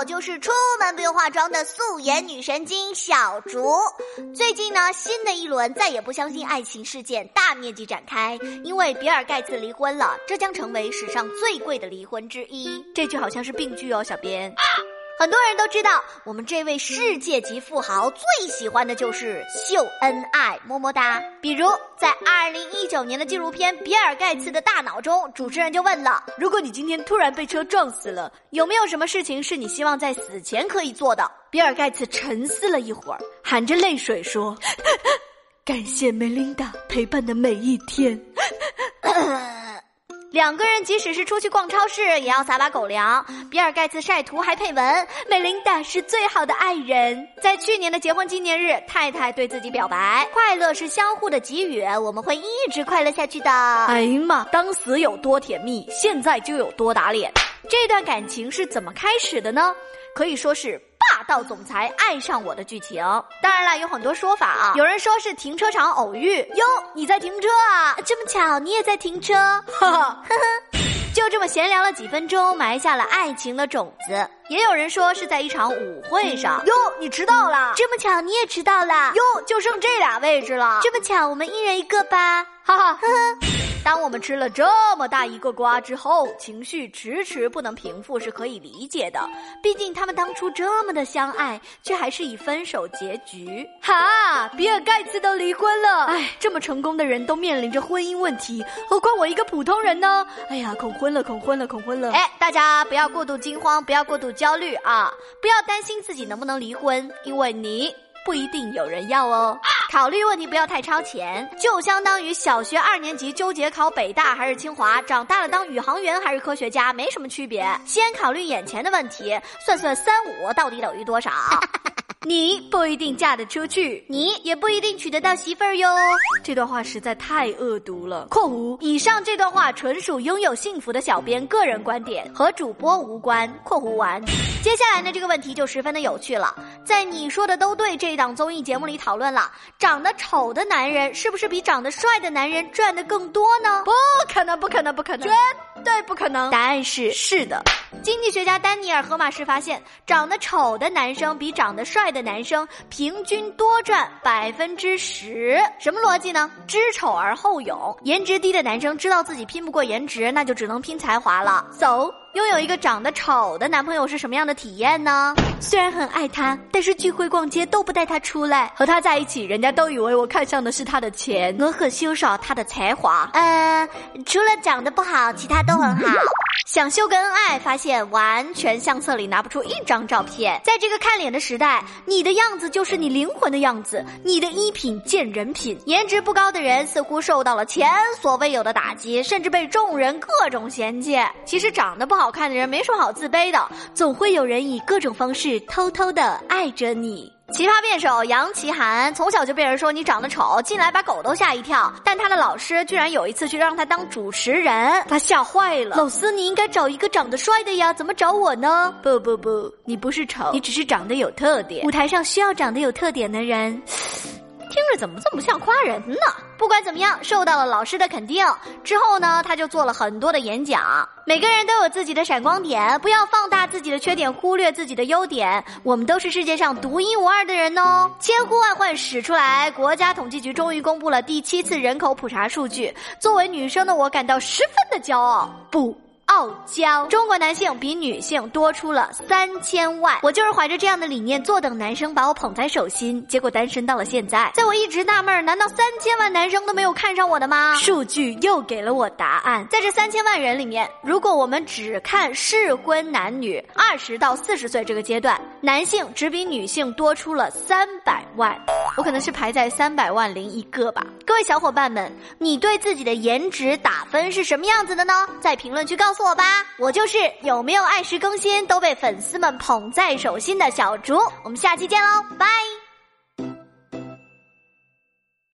我就是出门不用化妆的素颜女神经小竹。最近呢，新的一轮再也不相信爱情事件大面积展开，因为比尔盖茨离婚了，这将成为史上最贵的离婚之一。这句好像是病句哦，小编。很多人都知道，我们这位世界级富豪最喜欢的就是秀恩爱，么么哒。比如在二零一九年的纪录片《比尔盖茨的大脑》中，主持人就问了：如果你今天突然被车撞死了，有没有什么事情是你希望在死前可以做的？比尔盖茨沉思了一会儿，含着泪水说：“感谢梅琳达陪伴的每一天。”两个人即使是出去逛超市，也要撒把狗粮。比尔盖茨晒图还配文：“美琳达是最好的爱人。”在去年的结婚纪念日，太太对自己表白：“快乐是相互的给予，我们会一直快乐下去的。”哎呀妈，当时有多甜蜜，现在就有多打脸。这段感情是怎么开始的呢？可以说是。霸道总裁爱上我的剧情，当然了，有很多说法啊。有人说是停车场偶遇，哟，你在停车啊？这么巧，你也在停车？哈哈，呵 呵就这么闲聊了几分钟，埋下了爱情的种子。也有人说是在一场舞会上，哟，你迟到了？这么巧，你也迟到了？哟，就剩这俩位置了。这么巧，我们一人一个吧？哈哈，呵呵。当我们吃了这么大一个瓜之后，情绪迟迟不能平复是可以理解的。毕竟他们当初这么的相爱，却还是以分手结局。哈，比尔盖茨都离婚了，哎，这么成功的人都面临着婚姻问题，何况我一个普通人呢？哎呀，恐婚了，恐婚了，恐婚了！哎，大家不要过度惊慌，不要过度焦虑啊！不要担心自己能不能离婚，因为你。不一定有人要哦。考虑问题不要太超前，就相当于小学二年级纠结考北大还是清华，长大了当宇航员还是科学家，没什么区别。先考虑眼前的问题，算算三五到底等于多少。你不一定嫁得出去，你也不一定娶得到媳妇儿哟。这段话实在太恶毒了。（括弧以上这段话纯属拥有幸福的小编个人观点，和主播无关。）（括弧完）接下来呢，这个问题就十分的有趣了。在你说的都对这档综艺节目里讨论了，长得丑的男人是不是比长得帅的男人赚的更多呢？不可能，不可能，不可能，绝对不可能。答案是是的。经济学家丹尼尔·荷马士发现，长得丑的男生比长得帅的男生平均多赚百分之十。什么逻辑呢？知丑而后勇。颜值低的男生知道自己拼不过颜值，那就只能拼才华了。走。拥有一个长得丑的男朋友是什么样的体验呢？虽然很爱他，但是聚会逛街都不带他出来。和他在一起，人家都以为我看上的是他的钱，我很欣赏他的才华。呃，除了长得不好，其他都很好。想秀个恩爱，发现完全相册里拿不出一张照片。在这个看脸的时代，你的样子就是你灵魂的样子，你的衣品见人品。颜值不高的人似乎受到了前所未有的打击，甚至被众人各种嫌弃。其实长得不好。好看的人没什么好自卑的，总会有人以各种方式偷偷的爱着你。奇葩辩手杨奇涵从小就被人说你长得丑，进来把狗都吓一跳。但他的老师居然有一次去让他当主持人，他吓坏了。老师，你应该找一个长得帅的呀，怎么找我呢？不不不，你不是丑，你只是长得有特点。舞台上需要长得有特点的人。听着怎么这么像夸人呢？不管怎么样，受到了老师的肯定之后呢，他就做了很多的演讲。每个人都有自己的闪光点，不要放大自己的缺点，忽略自己的优点。我们都是世界上独一无二的人哦！千呼万唤始出来，国家统计局终于公布了第七次人口普查数据。作为女生的我，感到十分的骄傲。不。傲娇，中国男性比女性多出了三千万。我就是怀着这样的理念，坐等男生把我捧在手心，结果单身到了现在。在我一直纳闷，难道三千万男生都没有看上我的吗？数据又给了我答案。在这三千万人里面，如果我们只看适婚男女，二十到四十岁这个阶段，男性只比女性多出了三百万。我可能是排在三百万零一个吧。各位小伙伴们，你对自己的颜值打分是什么样子的呢？在评论区告诉。我吧，我就是有没有按时更新都被粉丝们捧在手心的小竹。我们下期见喽，拜。